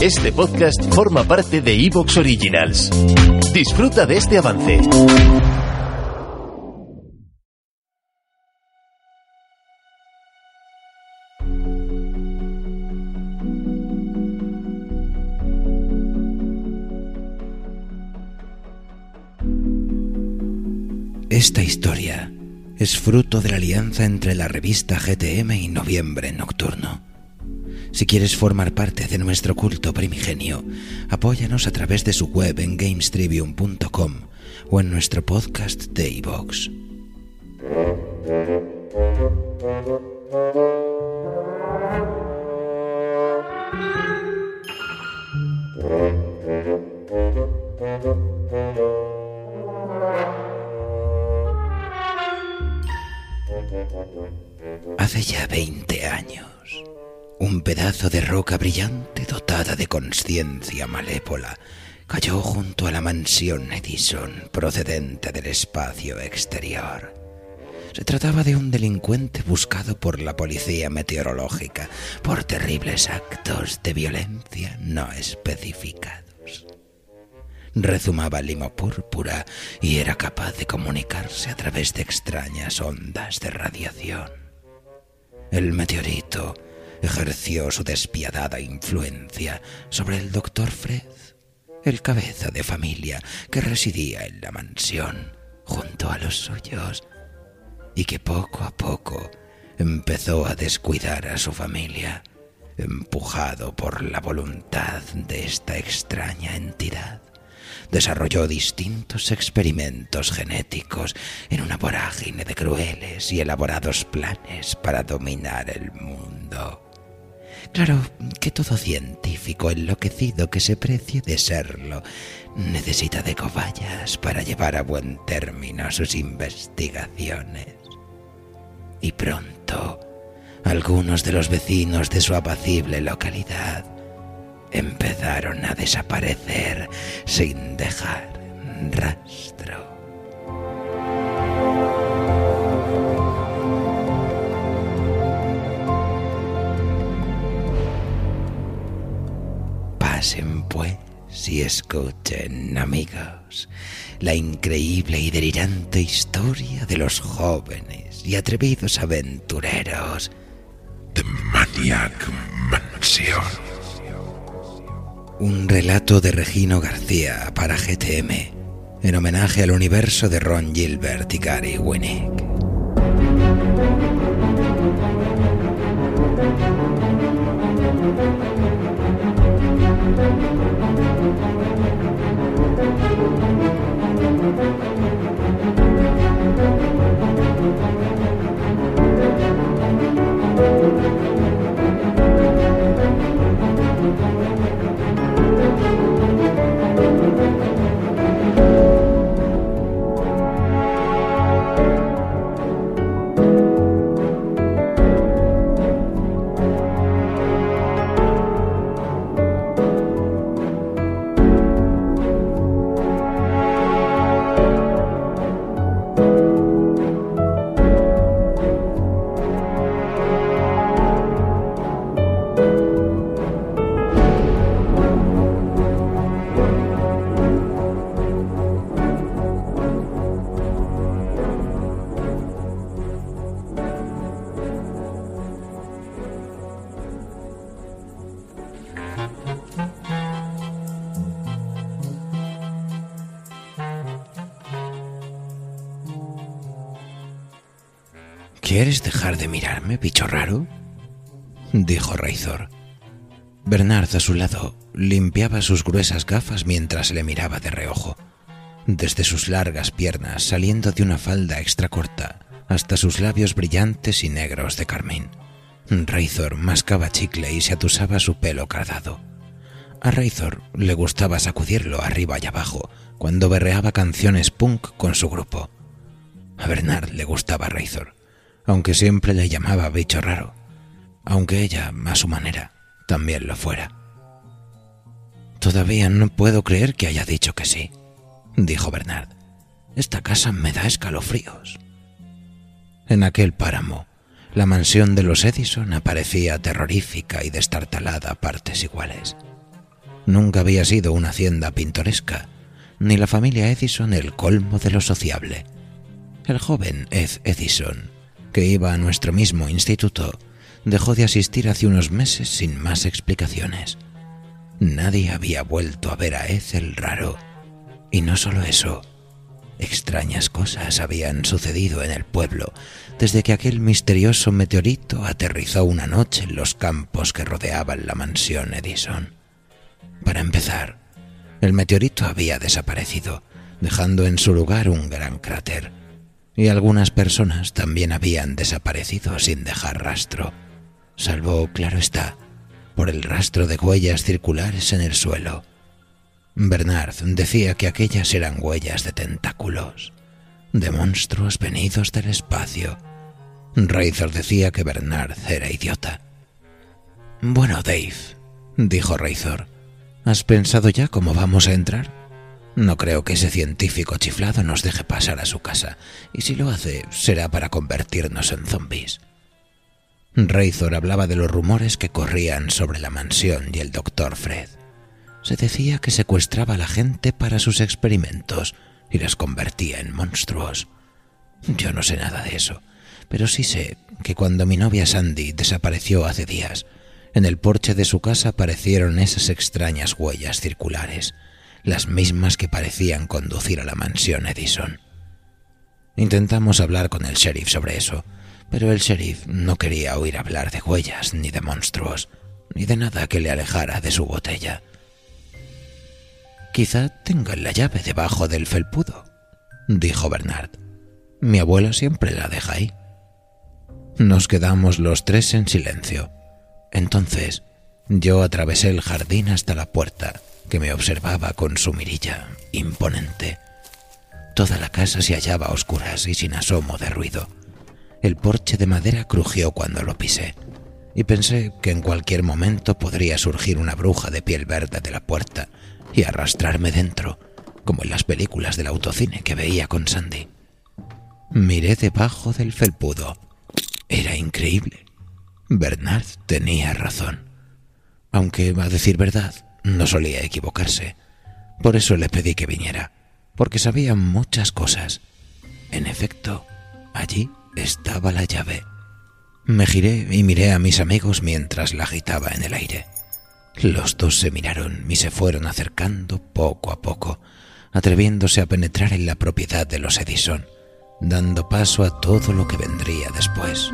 Este podcast forma parte de Evox Originals. Disfruta de este avance. Esta historia es fruto de la alianza entre la revista GTM y Noviembre Nocturno. Si quieres formar parte de nuestro culto primigenio, apóyanos a través de su web en gamestribium.com o en nuestro podcast de iVox. Hace ya 20 años, un pedazo de roca brillante dotada de conciencia malévola cayó junto a la mansión Edison procedente del espacio exterior. Se trataba de un delincuente buscado por la policía meteorológica por terribles actos de violencia no especificados. Rezumaba limo púrpura y era capaz de comunicarse a través de extrañas ondas de radiación. El meteorito ejerció su despiadada influencia sobre el doctor Fred, el cabeza de familia que residía en la mansión junto a los suyos y que poco a poco empezó a descuidar a su familia, empujado por la voluntad de esta extraña entidad. Desarrolló distintos experimentos genéticos en una vorágine de crueles y elaborados planes para dominar el mundo. Claro que todo científico enloquecido que se precie de serlo necesita de cobayas para llevar a buen término sus investigaciones. Y pronto, algunos de los vecinos de su apacible localidad empezaron a desaparecer sin dejar rastro. Pues y escuchen, amigos, la increíble y delirante historia de los jóvenes y atrevidos aventureros de Maniac Mansion. Un relato de Regino García para GTM, en homenaje al universo de Ron Gilbert y Gary Winnick. ¿Quieres dejar de mirarme, bicho raro? dijo Raizor. Bernard, a su lado, limpiaba sus gruesas gafas mientras le miraba de reojo. Desde sus largas piernas, saliendo de una falda extra corta, hasta sus labios brillantes y negros de carmín. Razor mascaba chicle y se atusaba su pelo cardado. A Razor le gustaba sacudirlo arriba y abajo cuando berreaba canciones punk con su grupo. A Bernard le gustaba Razor, aunque siempre le llamaba bicho raro, aunque ella, a su manera, también lo fuera. Todavía no puedo creer que haya dicho que sí, dijo Bernard. Esta casa me da escalofríos. En aquel páramo, la mansión de los Edison aparecía terrorífica y destartalada a partes iguales. Nunca había sido una hacienda pintoresca, ni la familia Edison el colmo de lo sociable. El joven Ed Edison, que iba a nuestro mismo instituto, dejó de asistir hace unos meses sin más explicaciones. Nadie había vuelto a ver a Ed el raro. Y no solo eso, extrañas cosas habían sucedido en el pueblo desde que aquel misterioso meteorito aterrizó una noche en los campos que rodeaban la mansión Edison. Para empezar, el meteorito había desaparecido, dejando en su lugar un gran cráter, y algunas personas también habían desaparecido sin dejar rastro, salvo, claro está, por el rastro de huellas circulares en el suelo. Bernard decía que aquellas eran huellas de tentáculos, de monstruos venidos del espacio. Razor decía que Bernard era idiota. Bueno, Dave, dijo Razor, ¿has pensado ya cómo vamos a entrar? No creo que ese científico chiflado nos deje pasar a su casa, y si lo hace, será para convertirnos en zombies. Razor hablaba de los rumores que corrían sobre la mansión y el doctor Fred. Se decía que secuestraba a la gente para sus experimentos y les convertía en monstruos. Yo no sé nada de eso, pero sí sé que cuando mi novia Sandy desapareció hace días, en el porche de su casa aparecieron esas extrañas huellas circulares, las mismas que parecían conducir a la mansión Edison. Intentamos hablar con el sheriff sobre eso, pero el sheriff no quería oír hablar de huellas, ni de monstruos, ni de nada que le alejara de su botella. Quizá tenga la llave debajo del felpudo, dijo Bernard. Mi abuela siempre la deja ahí. Nos quedamos los tres en silencio. Entonces yo atravesé el jardín hasta la puerta, que me observaba con su mirilla imponente. Toda la casa se hallaba a oscuras y sin asomo de ruido. El porche de madera crujió cuando lo pisé, y pensé que en cualquier momento podría surgir una bruja de piel verde de la puerta y arrastrarme dentro, como en las películas del autocine que veía con Sandy. Miré debajo del felpudo. Era increíble. Bernard tenía razón. Aunque, a decir verdad, no solía equivocarse. Por eso le pedí que viniera, porque sabía muchas cosas. En efecto, allí estaba la llave. Me giré y miré a mis amigos mientras la agitaba en el aire. Los dos se miraron y se fueron acercando poco a poco, atreviéndose a penetrar en la propiedad de los Edison, dando paso a todo lo que vendría después.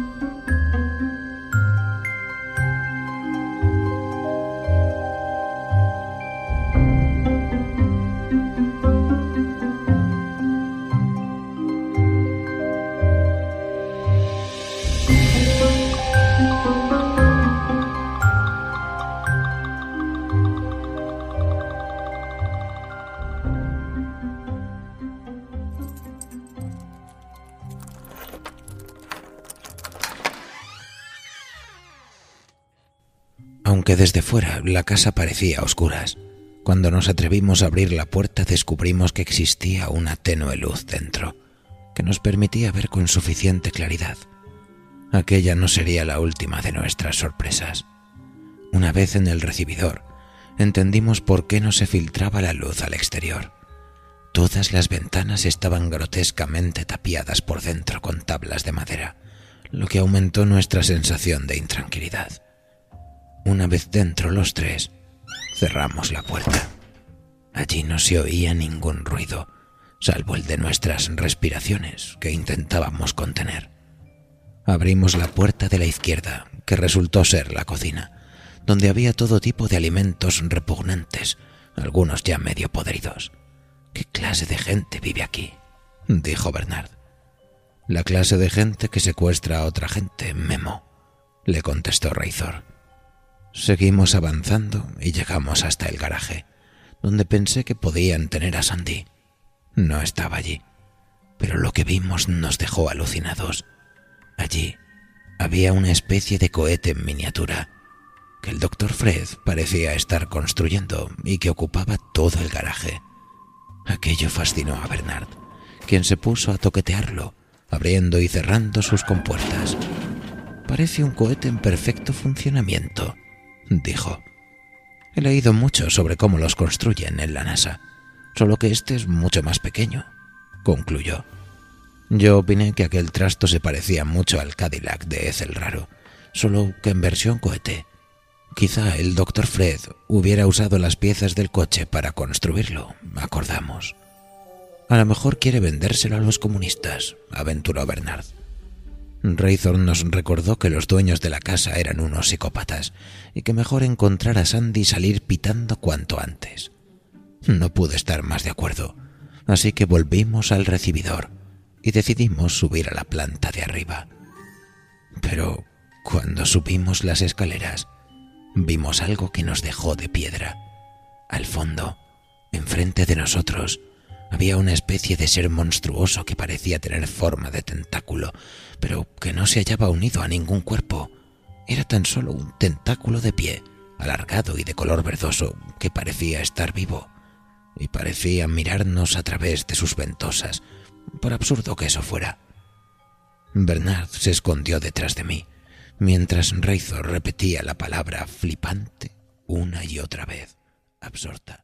Desde fuera la casa parecía a oscuras, cuando nos atrevimos a abrir la puerta descubrimos que existía una tenue luz dentro, que nos permitía ver con suficiente claridad. Aquella no sería la última de nuestras sorpresas. Una vez en el recibidor, entendimos por qué no se filtraba la luz al exterior. Todas las ventanas estaban grotescamente tapiadas por dentro con tablas de madera, lo que aumentó nuestra sensación de intranquilidad. Una vez dentro los tres, cerramos la puerta. Allí no se oía ningún ruido, salvo el de nuestras respiraciones que intentábamos contener. Abrimos la puerta de la izquierda, que resultó ser la cocina, donde había todo tipo de alimentos repugnantes, algunos ya medio podridos. ¿Qué clase de gente vive aquí? dijo Bernard. La clase de gente que secuestra a otra gente, Memo, le contestó Razor. Seguimos avanzando y llegamos hasta el garaje, donde pensé que podían tener a Sandy. No estaba allí, pero lo que vimos nos dejó alucinados. Allí había una especie de cohete en miniatura que el doctor Fred parecía estar construyendo y que ocupaba todo el garaje. Aquello fascinó a Bernard, quien se puso a toquetearlo, abriendo y cerrando sus compuertas. Parece un cohete en perfecto funcionamiento, dijo. He leído mucho sobre cómo los construyen en la NASA, solo que este es mucho más pequeño, concluyó. Yo opiné que aquel trasto se parecía mucho al Cadillac de Ethel Raro, solo que en versión cohete. Quizá el doctor Fred hubiera usado las piezas del coche para construirlo, acordamos. A lo mejor quiere vendérselo a los comunistas, aventuró Bernard. Razor nos recordó que los dueños de la casa eran unos psicópatas y que mejor encontrar a Sandy salir pitando cuanto antes. No pude estar más de acuerdo, así que volvimos al recibidor y decidimos subir a la planta de arriba. Pero cuando subimos las escaleras, vimos algo que nos dejó de piedra. Al fondo, enfrente de nosotros, había una especie de ser monstruoso que parecía tener forma de tentáculo, pero que no se hallaba unido a ningún cuerpo. Era tan solo un tentáculo de pie, alargado y de color verdoso, que parecía estar vivo, y parecía mirarnos a través de sus ventosas, por absurdo que eso fuera. Bernard se escondió detrás de mí, mientras Razor repetía la palabra flipante una y otra vez, absorta.